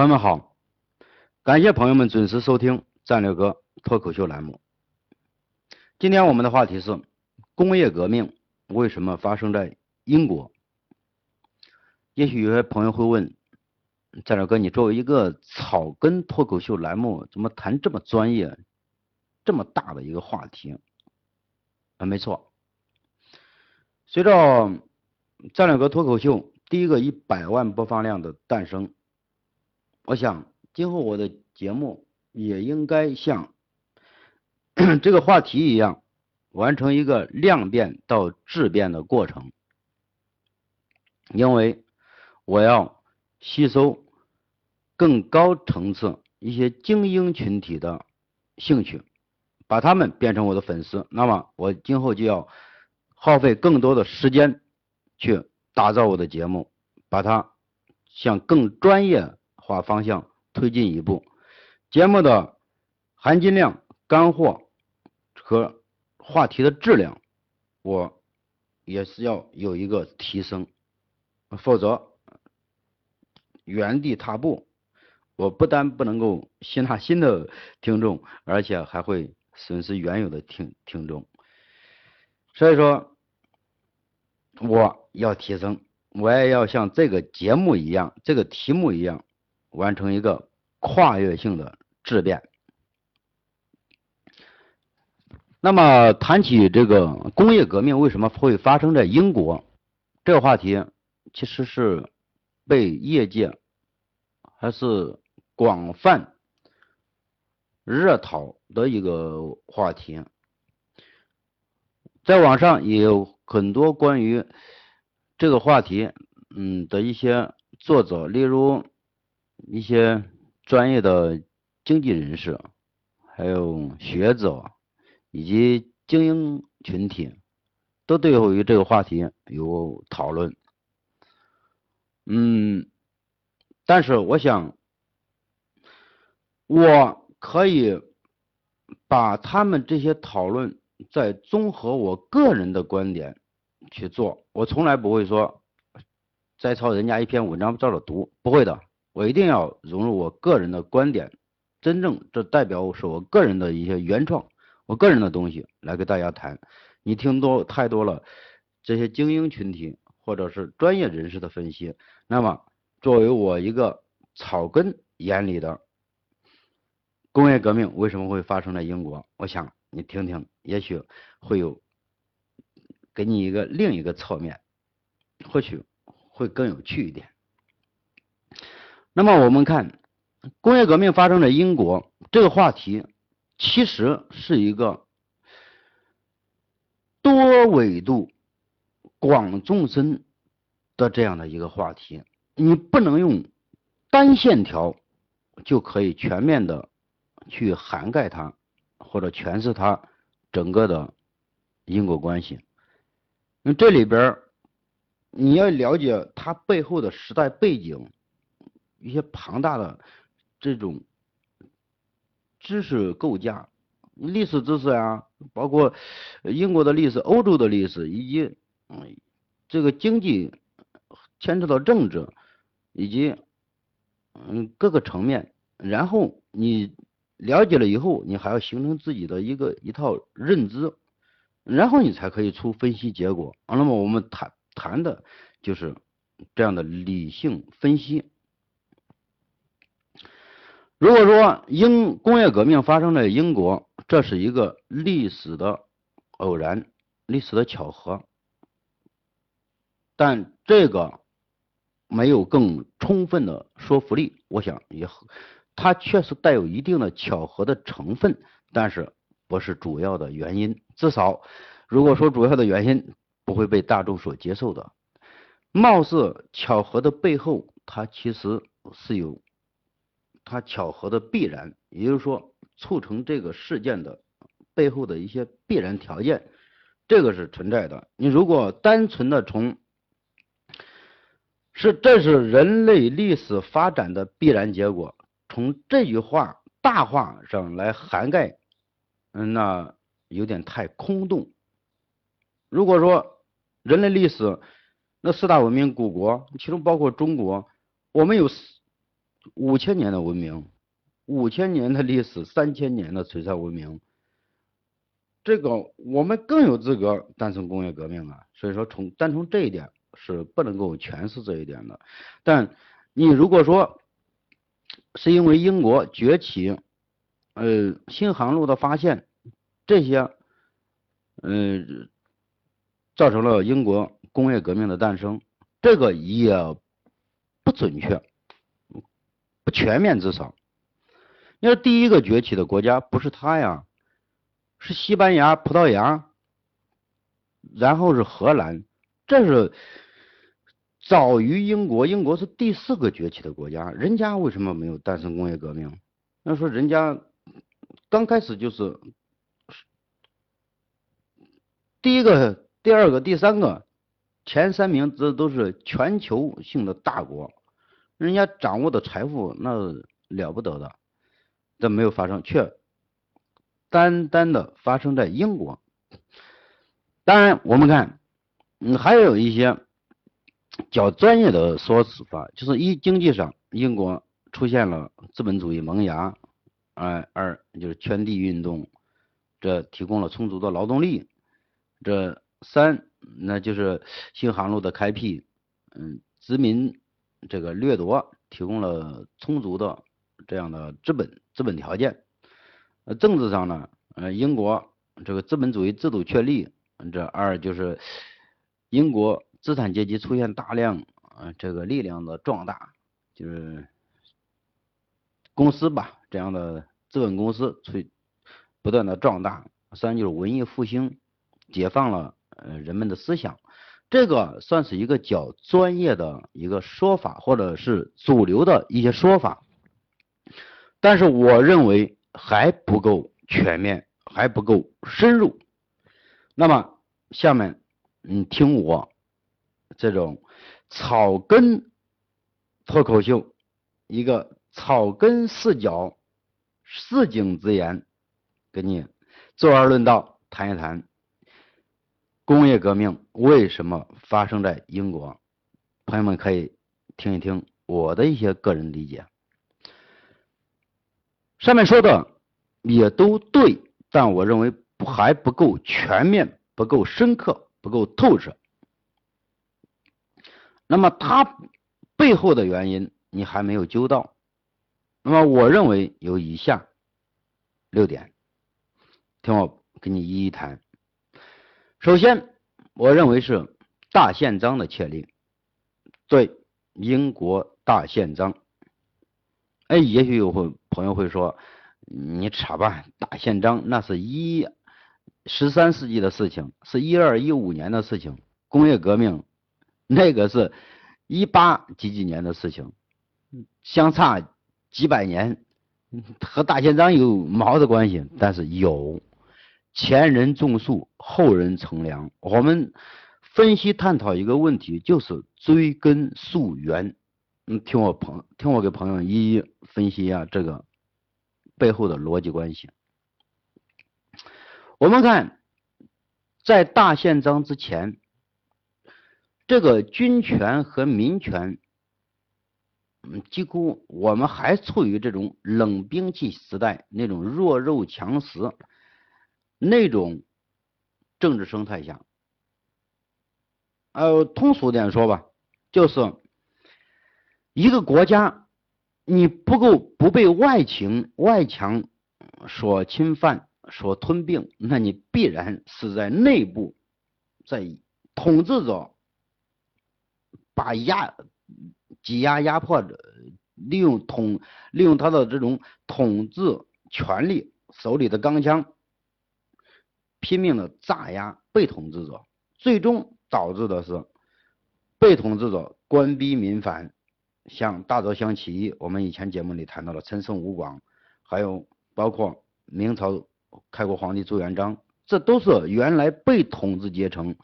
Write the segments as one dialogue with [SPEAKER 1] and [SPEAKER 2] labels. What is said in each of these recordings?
[SPEAKER 1] 朋友们好，感谢朋友们准时收听战略哥脱口秀栏目。今天我们的话题是工业革命为什么发生在英国？也许有些朋友会问，战略哥，你作为一个草根脱口秀栏目，怎么谈这么专业、这么大的一个话题？啊，没错，随着战略哥脱口秀第一个一百万播放量的诞生。我想，今后我的节目也应该像 这个话题一样，完成一个量变到质变的过程。因为我要吸收更高层次一些精英群体的兴趣，把他们变成我的粉丝。那么，我今后就要耗费更多的时间去打造我的节目，把它向更专业。把方向推进一步，节目的含金量、干货和话题的质量，我也是要有一个提升，否则原地踏步，我不但不能够吸纳新的听众，而且还会损失原有的听听众。所以说，我要提升，我也要像这个节目一样，这个题目一样。完成一个跨越性的质变。那么谈起这个工业革命为什么会发生在英国这个话题，其实是被业界还是广泛热讨的一个话题。在网上也有很多关于这个话题，嗯的一些作者，例如。一些专业的经济人士，还有学者以及精英群体，都对于这个话题有讨论。嗯，但是我想，我可以把他们这些讨论再综合我个人的观点去做。我从来不会说摘抄人家一篇文章照着读，不会的。我一定要融入我个人的观点，真正这代表是我个人的一些原创，我个人的东西来给大家谈。你听多太多了这些精英群体或者是专业人士的分析，那么作为我一个草根眼里的工业革命为什么会发生在英国？我想你听听，也许会有给你一个另一个侧面，或许会更有趣一点。那么我们看工业革命发生在英国这个话题，其实是一个多维度、广纵深的这样的一个话题。你不能用单线条就可以全面的去涵盖它，或者诠释它整个的因果关系。那这里边你要了解它背后的时代背景。一些庞大的这种知识构架、历史知识啊，包括英国的历史、欧洲的历史，以及嗯这个经济牵扯到政治，以及嗯各个层面，然后你了解了以后，你还要形成自己的一个一套认知，然后你才可以出分析结果。那么我们谈谈的就是这样的理性分析。如果说英工业革命发生在英国，这是一个历史的偶然、历史的巧合，但这个没有更充分的说服力。我想也，它确实带有一定的巧合的成分，但是不是主要的原因。至少，如果说主要的原因不会被大众所接受的，貌似巧合的背后，它其实是有。它巧合的必然，也就是说，促成这个事件的背后的一些必然条件，这个是存在的。你如果单纯的从是这是人类历史发展的必然结果，从这句话大话上来涵盖，嗯，那有点太空洞。如果说人类历史那四大文明古国，其中包括中国，我们有。五千年的文明，五千年的历史，三千年的璀璨文明，这个我们更有资格诞生工业革命啊！所以说，从单从这一点是不能够诠释这一点的。但你如果说是因为英国崛起，呃，新航路的发现，这些，嗯，造成了英国工业革命的诞生，这个也不准确。全面至少，你说第一个崛起的国家不是他呀，是西班牙、葡萄牙，然后是荷兰，这是早于英国，英国是第四个崛起的国家，人家为什么没有诞生工业革命？那说人家刚开始就是第一个、第二个、第三个，前三名这都是全球性的大国。人家掌握的财富那了不得的，这没有发生，却单单的发生在英国。当然，我们看，嗯，还有一些较专业的说法，就是一经济上，英国出现了资本主义萌芽，哎，二就是圈地运动，这提供了充足的劳动力，这三那就是新航路的开辟，嗯，殖民。这个掠夺提供了充足的这样的资本资本条件，呃，政治上呢，呃，英国这个资本主义制度确立，这二就是英国资产阶级出现大量啊这个力量的壮大，就是公司吧这样的资本公司出不断的壮大，三就是文艺复兴解放了呃人们的思想。这个算是一个较专业的一个说法，或者是主流的一些说法，但是我认为还不够全面，还不够深入。那么下面你听我这种草根脱口秀，一个草根视角、市井之言，给你坐而论道，谈一谈。工业革命为什么发生在英国？朋友们可以听一听我的一些个人理解。上面说的也都对，但我认为还不够全面，不够深刻，不够透彻。那么它背后的原因你还没有揪到。那么我认为有以下六点，听我给你一一谈。首先，我认为是大宪章的确立，对英国大宪章。哎，也许有会朋友会说，你扯吧，大宪章那是一十三世纪的事情，是一二一五年的事情，工业革命那个是一八几几年的事情，相差几百年，和大宪章有毛的关系？但是有。前人种树，后人乘凉。我们分析探讨一个问题，就是追根溯源。嗯，听我朋，听我给朋友一一分析一下这个背后的逻辑关系。我们看，在大宪章之前，这个军权和民权，嗯，几乎我们还处于这种冷兵器时代，那种弱肉强食。那种政治生态下，呃，通俗点说吧，就是一个国家，你不够不被外情外强所侵犯、所吞并，那你必然是在内部，在统治者把压挤压压迫着，利用统利用他的这种统治权力手里的钢枪。拼命的炸压被统治者，最终导致的是被统治者官逼民反，像大泽乡起义，我们以前节目里谈到了陈胜吴广，还有包括明朝开国皇帝朱元璋，这都是原来被统治阶层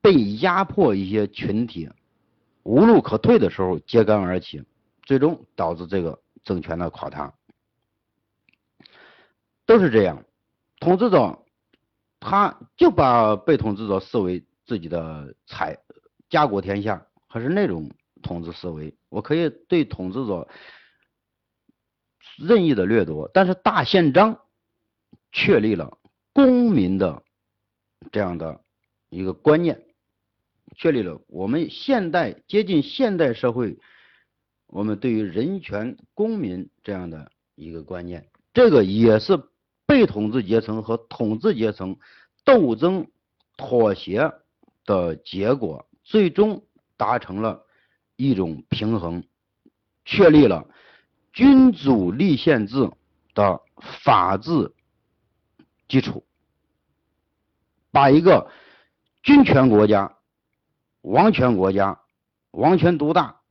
[SPEAKER 1] 被压迫一些群体无路可退的时候揭竿而起，最终导致这个政权的垮塌，都是这样，统治者。他就把被统治者视为自己的财，家国天下，还是那种统治思维。我可以对统治者任意的掠夺，但是大宪章确立了公民的这样的一个观念，确立了我们现代接近现代社会，我们对于人权、公民这样的一个观念，这个也是被统治阶层和统治阶层斗争妥协的结果，最终达成了一种平衡，确立了。君主立宪制的法治基础，把一个君权国家、王权国家、王权独大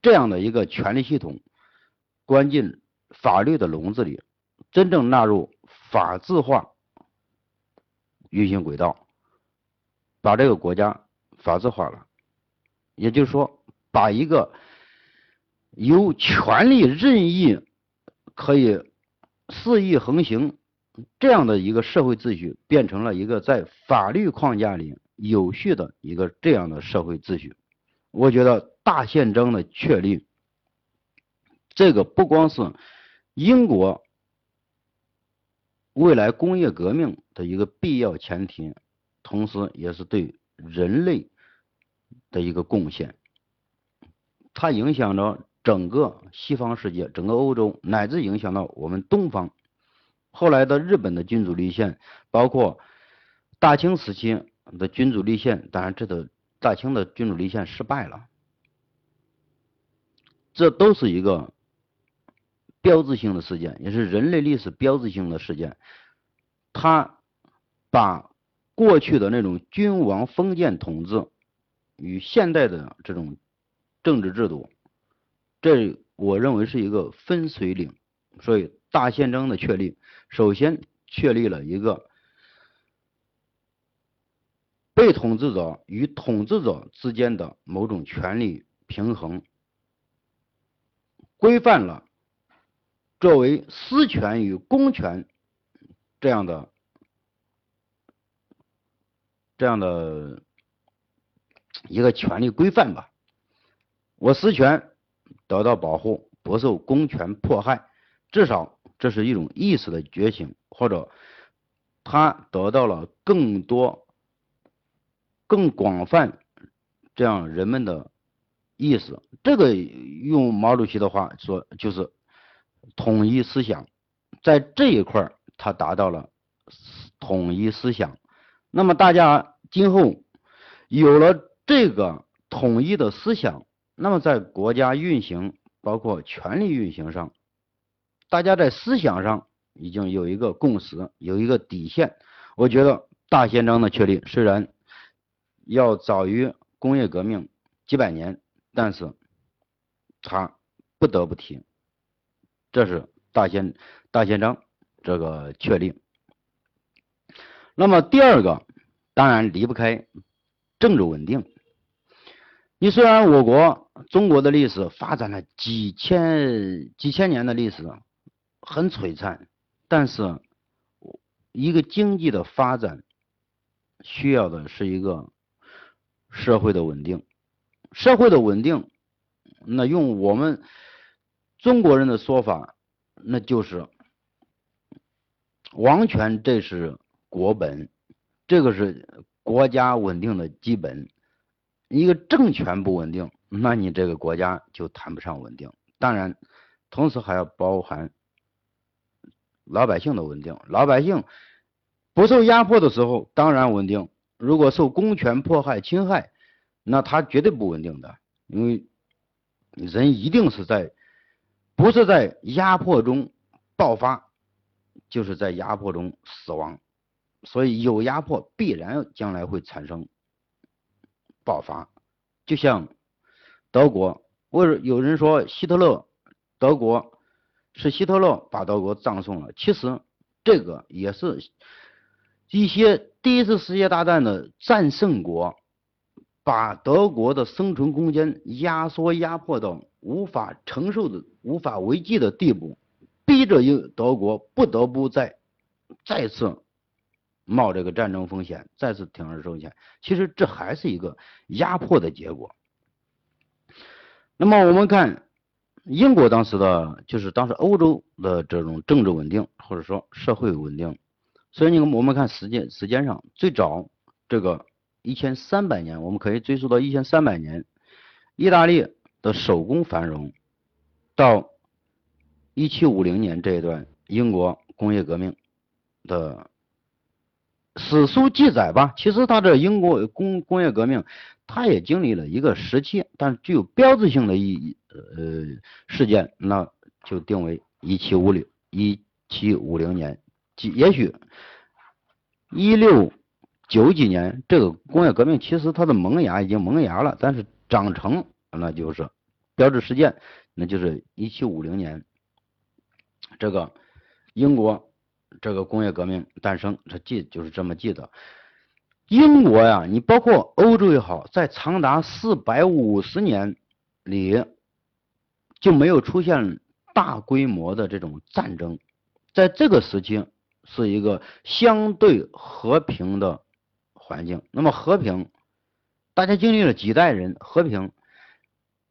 [SPEAKER 1] 这样的一个权力系统关进法律的笼子里，真正纳入法治化运行轨道，把这个国家法治化了，也就是说，把一个。由权力任意可以肆意横行这样的一个社会秩序，变成了一个在法律框架里有序的一个这样的社会秩序。我觉得大宪章的确立，这个不光是英国未来工业革命的一个必要前提，同时也是对人类的一个贡献。它影响着。整个西方世界，整个欧洲，乃至影响到我们东方，后来的日本的君主立宪，包括大清时期的君主立宪，当然这个大清的君主立宪失败了，这都是一个标志性的事件，也是人类历史标志性的事件。他把过去的那种君王封建统治与现代的这种政治制度。这我认为是一个分水岭，所以大宪章的确立，首先确立了一个被统治者与统治者之间的某种权利平衡，规范了作为私权与公权这样的这样的一个权利规范吧，我私权。得到保护，不受公权迫害，至少这是一种意识的觉醒，或者他得到了更多、更广泛这样人们的意识。这个用毛主席的话说，就是统一思想，在这一块他达到了统一思想。那么大家今后有了这个统一的思想。那么，在国家运行，包括权力运行上，大家在思想上已经有一个共识，有一个底线。我觉得大宪章的确立虽然要早于工业革命几百年，但是它不得不提，这是大宪大宪章这个确立。那么第二个，当然离不开政治稳定。你虽然我国中国的历史发展了几千几千年的历史，很璀璨，但是一个经济的发展需要的是一个社会的稳定，社会的稳定，那用我们中国人的说法，那就是王权，这是国本，这个是国家稳定的基本。一个政权不稳定，那你这个国家就谈不上稳定。当然，同时还要包含老百姓的稳定。老百姓不受压迫的时候，当然稳定；如果受公权迫害、侵害，那他绝对不稳定的。因为人一定是在不是在压迫中爆发，就是在压迫中死亡。所以有压迫，必然将来会产生。爆发，就像德国，或者有人说希特勒，德国是希特勒把德国葬送了。其实这个也是一些第一次世界大战的战胜国，把德国的生存空间压缩、压迫到无法承受的、无法为继的地步，逼着英德国不得不再再次。冒这个战争风险，再次铤而走险，其实这还是一个压迫的结果。那么我们看英国当时的就是当时欧洲的这种政治稳定或者说社会稳定，所以你我们看时间时间上最早这个一千三百年，我们可以追溯到一千三百年，意大利的手工繁荣，到一七五零年这一段英国工业革命的。史书记载吧，其实它这英国工工业革命，它也经历了一个时期，但是具有标志性的意义呃事件，那就定为一七五零一七五零年，即也许一六九几年这个工业革命其实它的萌芽已经萌芽了，但是长成那就是标志事件，那就是一七五零年这个英国。这个工业革命诞生，这记就是这么记的。英国呀，你包括欧洲也好，在长达四百五十年里就没有出现大规模的这种战争，在这个时期是一个相对和平的环境。那么和平，大家经历了几代人和平，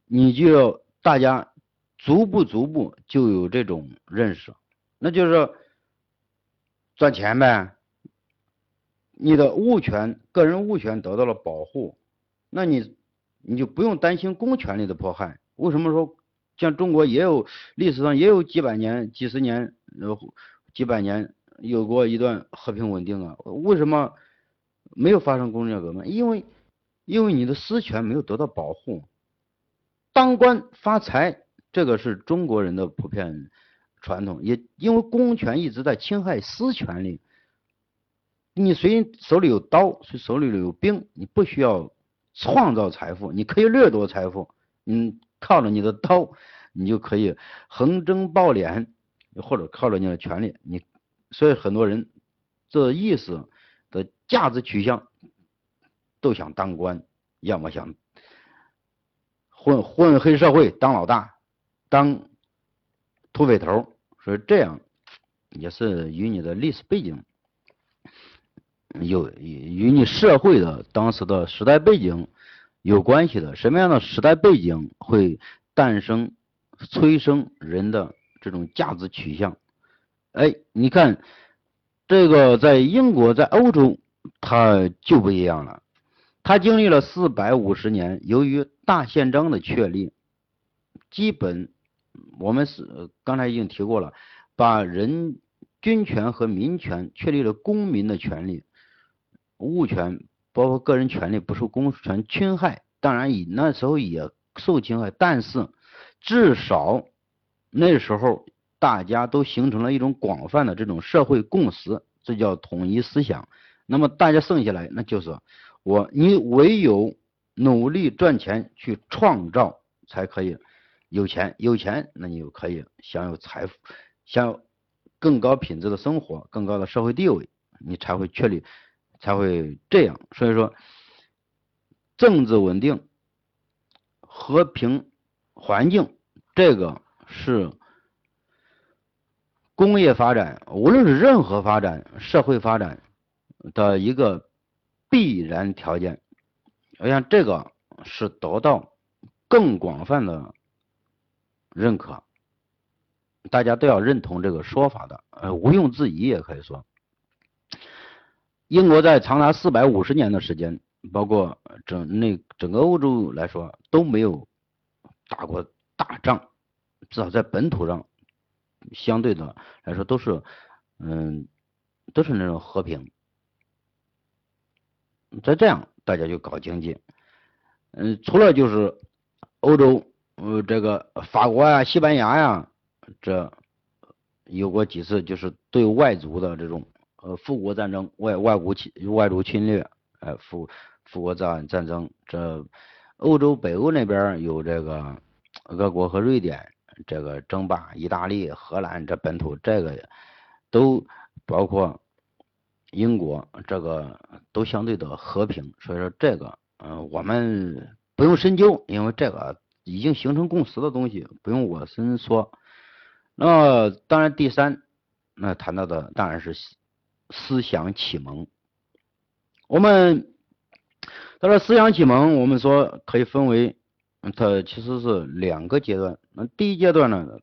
[SPEAKER 1] 你就要大家逐步逐步就有这种认识，那就是。赚钱呗，你的物权、个人物权得到了保护，那你你就不用担心公权力的迫害。为什么说像中国也有历史上也有几百年、几十年、呃几百年有过一段和平稳定啊？为什么没有发生工业革命？因为因为你的私权没有得到保护。当官发财，这个是中国人的普遍。传统也因为公权一直在侵害私权利，你谁手里有刀，谁手里有兵，你不需要创造财富，你可以掠夺财富，你靠着你的刀，你就可以横征暴敛，或者靠着你的权利，你所以很多人这意思价值取向都想当官，要么想混混黑社会当老大，当土匪头。所以这样也是与你的历史背景有与你社会的当时的时代背景有关系的。什么样的时代背景会诞生催生人的这种价值取向？哎，你看这个在英国，在欧洲，它就不一样了。它经历了四百五十年，由于大宪章的确立，基本。我们是刚才已经提过了，把人军权和民权确立了公民的权利、物权，包括个人权利不受公权侵害。当然，以那时候也受侵害，但是至少那时候大家都形成了一种广泛的这种社会共识，这叫统一思想。那么大家剩下来，那就是我你唯有努力赚钱去创造，才可以。有钱有钱，那你就可以享有财富，享有更高品质的生活，更高的社会地位，你才会确立，才会这样。所以说，政治稳定、和平环境，这个是工业发展，无论是任何发展、社会发展的一个必然条件。我想这个是得到更广泛的。认可，大家都要认同这个说法的，呃，毋庸置疑也可以说，英国在长达四百五十年的时间，包括整那整个欧洲来说都没有打过大仗，至少在本土上，相对的来说都是，嗯，都是那种和平。再这样，大家就搞经济，嗯，除了就是欧洲。呃，这个法国呀、西班牙呀，这有过几次就是对外族的这种呃复国战争、外外国侵外族侵略，呃复复国战战争。这欧洲北欧那边有这个俄国和瑞典这个争霸，意大利、荷兰这本土这个都包括英国，这个都相对的和平。所以说这个嗯，我们不用深究，因为这个。已经形成共识的东西，不用我深说。那当然，第三，那谈到的当然是思想启蒙。我们他说思想启蒙，我们说可以分为它其实是两个阶段。那第一阶段呢，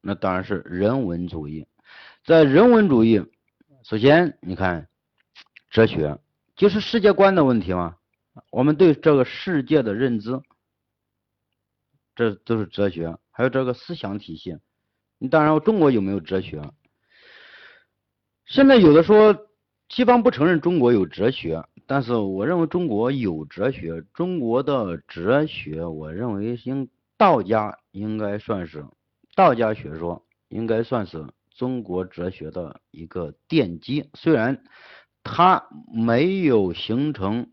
[SPEAKER 1] 那当然是人文主义。在人文主义，首先你看哲学就是世界观的问题嘛，我们对这个世界的认知，这都是哲学。还有这个思想体系，你当然中国有没有哲学？现在有的说西方不承认中国有哲学。但是我认为中国有哲学，中国的哲学，我认为应道家应该算是道家学说，应该算是中国哲学的一个奠基。虽然它没有形成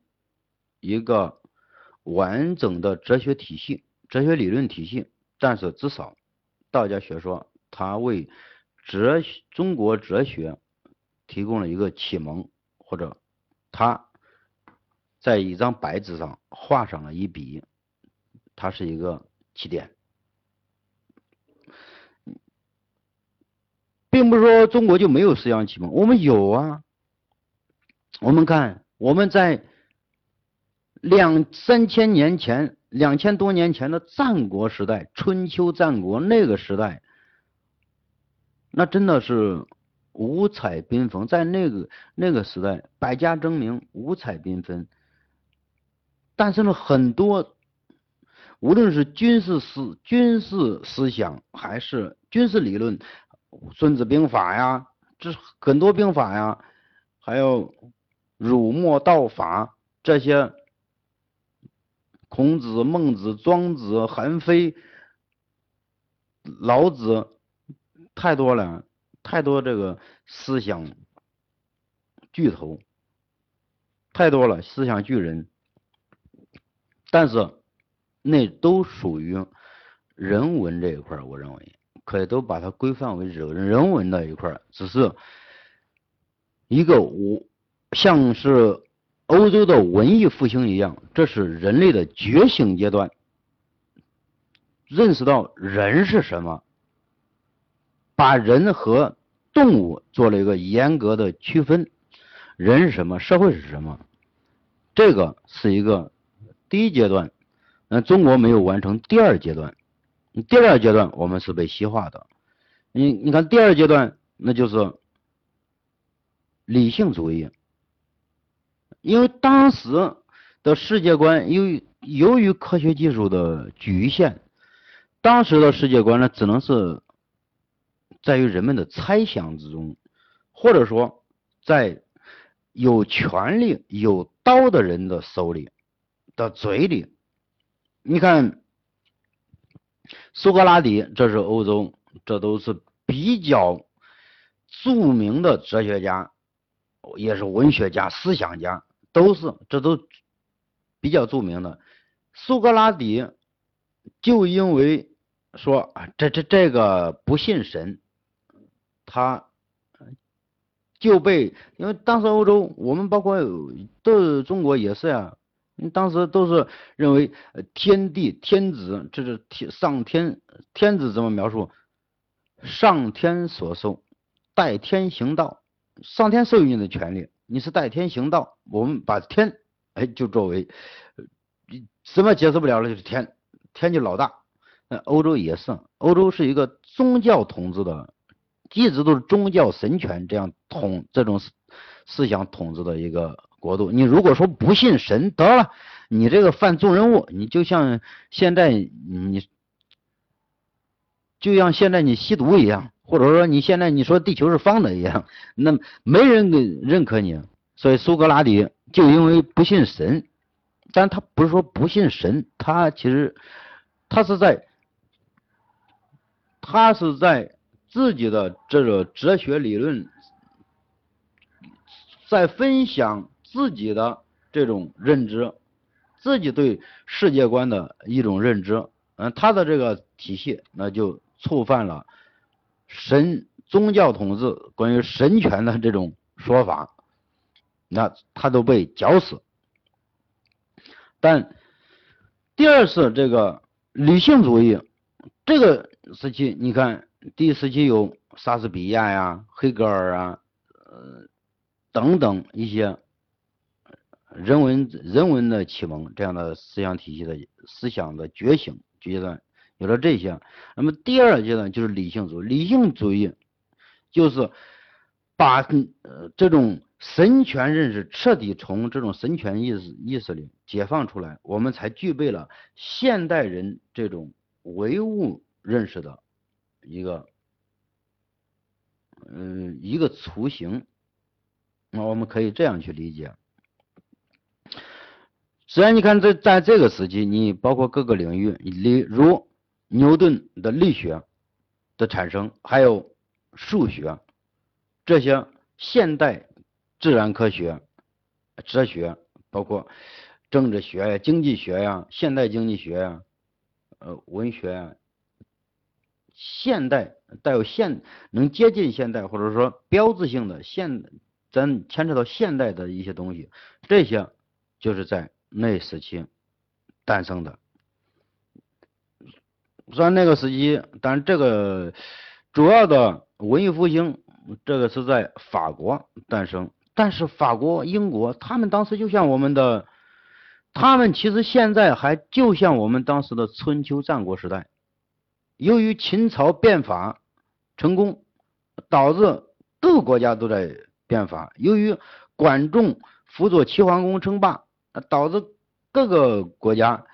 [SPEAKER 1] 一个完整的哲学体系、哲学理论体系，但是至少道家学说它为哲中国哲学提供了一个启蒙，或者他。在一张白纸上画上了一笔，它是一个起点，并不是说中国就没有思想启蒙，我们有啊。我们看我们在两三千年前、两千多年前的战国时代、春秋战国那个时代，那真的是五彩缤纷，在那个那个时代，百家争鸣，五彩缤纷。诞生了很多，无论是军事思军事思想，还是军事理论，《孙子兵法》呀，这很多兵法呀，还有儒墨道法这些，孔子、孟子、庄子、韩非、老子，太多了，太多这个思想巨头，太多了，思想巨人。但是，那都属于人文这一块我认为可以都把它规范为人人文的一块只是一个我像是欧洲的文艺复兴一样，这是人类的觉醒阶段，认识到人是什么，把人和动物做了一个严格的区分，人是什么，社会是什么，这个是一个。第一阶段，那中国没有完成第二阶段，第二阶段我们是被西化的。你你看第二阶段，那就是理性主义，因为当时的世界观由于由于科学技术的局限，当时的世界观呢只能是在于人们的猜想之中，或者说在有权力有刀的人的手里。的嘴里，你看，苏格拉底，这是欧洲，这都是比较著名的哲学家，也是文学家、思想家，都是，这都比较著名的。苏格拉底就因为说啊，这这这个不信神，他就被，因为当时欧洲，我们包括都中国也是呀。当时都是认为天地天子，这是天上天天子怎么描述？上天所授，代天行道。上天授予你的权利，你是代天行道。我们把天哎就作为什么解释不了了，就是天，天就老大。那欧洲也是，欧洲是一个宗教统治的，一直都是宗教神权这样统这种思想统治的一个。国度，你如果说不信神，得了，你这个犯众人物，你就像现在你，就像现在你吸毒一样，或者说你现在你说地球是方的一样，那没人给认可你。所以苏格拉底就因为不信神，但他不是说不信神，他其实他是在他是在自己的这个哲学理论在分享。自己的这种认知，自己对世界观的一种认知，嗯，他的这个体系，那就触犯了神宗教统治关于神权的这种说法，那他都被绞死。但第二次这个理性主义这个时期，你看第一时期有莎士比亚呀、黑格尔啊，呃等等一些。人文人文的启蒙这样的思想体系的思想的觉醒阶段，有了这些。那么第二阶段就是理性主义，理性主义就是把呃这种神权认识彻底从这种神权意识意识里解放出来，我们才具备了现代人这种唯物认识的一个嗯一个雏形。那我们可以这样去理解。虽然你看，在在这个时期，你包括各个领域，例如牛顿的力学的产生，还有数学这些现代自然科学、哲学，包括政治学呀、经济学呀、现代经济学呀、呃文学呀，现代带有现能接近现代或者说标志性的现，咱牵扯到现代的一些东西，这些就是在。那时期诞生的，虽然那个时期，但这个主要的文艺复兴，这个是在法国诞生。但是法国、英国，他们当时就像我们的，他们其实现在还就像我们当时的春秋战国时代。由于秦朝变法成功，导致各个国家都在变法。由于管仲辅佐齐桓公称霸。导致各个国家，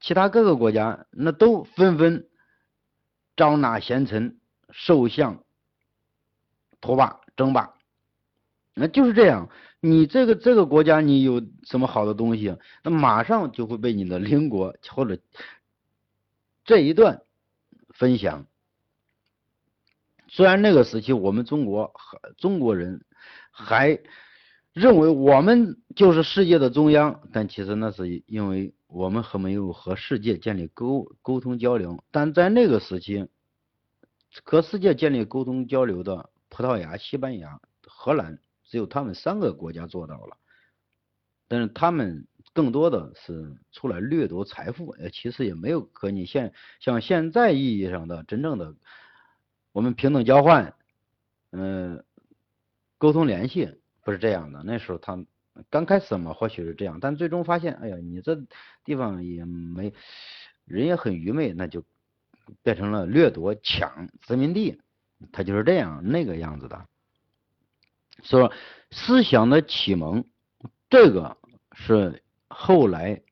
[SPEAKER 1] 其他各个国家那都纷纷招纳贤臣、受相、托霸、争霸，那就是这样。你这个这个国家你有什么好的东西，那马上就会被你的邻国或者这一段分享。虽然那个时期我们中国和中国人还。认为我们就是世界的中央，但其实那是因为我们还没有和世界建立沟沟通交流。但在那个时期，和世界建立沟通交流的葡萄牙、西班牙、荷兰，只有他们三个国家做到了。但是他们更多的是出来掠夺财富，呃，其实也没有和你现像现在意义上的真正的我们平等交换，嗯，沟通联系。不是这样的，那时候他刚开始嘛，或许是这样，但最终发现，哎呀，你这地方也没人也很愚昧，那就变成了掠夺、抢殖民地，他就是这样那个样子的。说思想的启蒙，这个是后来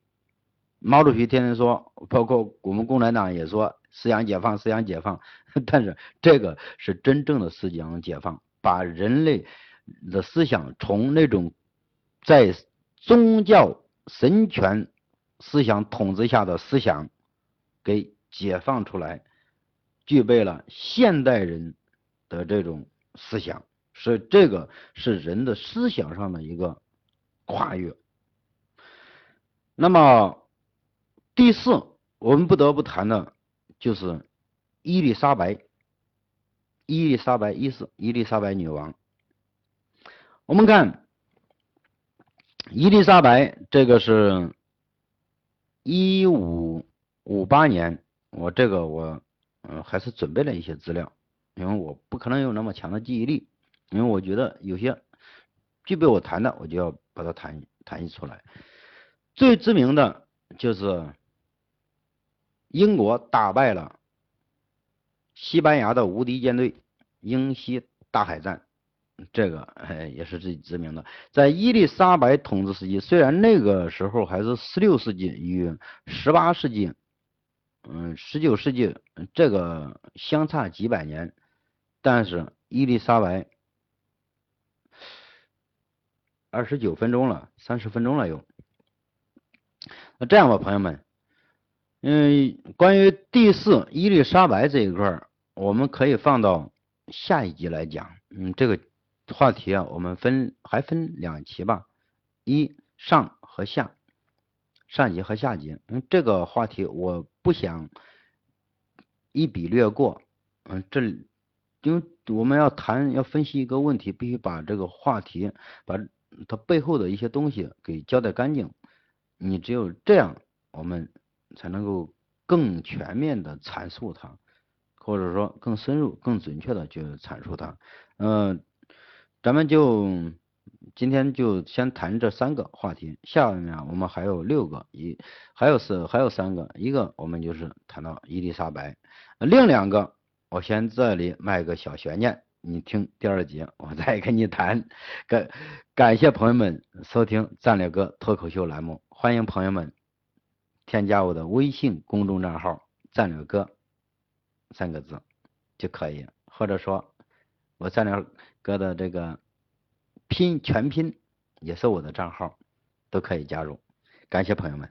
[SPEAKER 1] 毛主席天天说，包括我们共产党也说思想解放，思想解放，但是这个是真正的思想解放，把人类。的思想从那种在宗教神权思想统治下的思想给解放出来，具备了现代人的这种思想，所以这个是人的思想上的一个跨越。那么第四，我们不得不谈的就是伊丽莎白，伊丽莎白一世，伊丽莎白女王。我们看伊丽莎白，这个是一五五八年，我这个我嗯还是准备了一些资料，因为我不可能有那么强的记忆力，因为我觉得有些具备我谈的，我就要把它谈谈一出来。最知名的就是英国打败了西班牙的无敌舰队——英西大海战。这个哎也是最知名的，在伊丽莎白统治时期，虽然那个时候还是十六世纪与十八世纪，嗯，十九世纪这个相差几百年，但是伊丽莎白二十九分钟了，三十分钟了又。这样吧，朋友们，嗯，关于第四伊丽莎白这一块我们可以放到下一集来讲，嗯，这个。话题啊，我们分还分两期吧，一上和下，上集和下集。嗯，这个话题我不想一笔略过。嗯，这因为我们要谈要分析一个问题，必须把这个话题把它背后的一些东西给交代干净。你只有这样，我们才能够更全面的阐述它，或者说更深入、更准确的去阐述它。嗯。咱们就今天就先谈这三个话题，下面我们还有六个，一还有四还有三个，一个我们就是谈到伊丽莎白，另两个我先这里卖个小悬念，你听第二节我再跟你谈。感感谢朋友们收听战略哥脱口秀栏目，欢迎朋友们添加我的微信公众账号“战略哥”三个字就可以，或者说我战略哥的这个。拼全拼也是我的账号，都可以加入，感谢朋友们。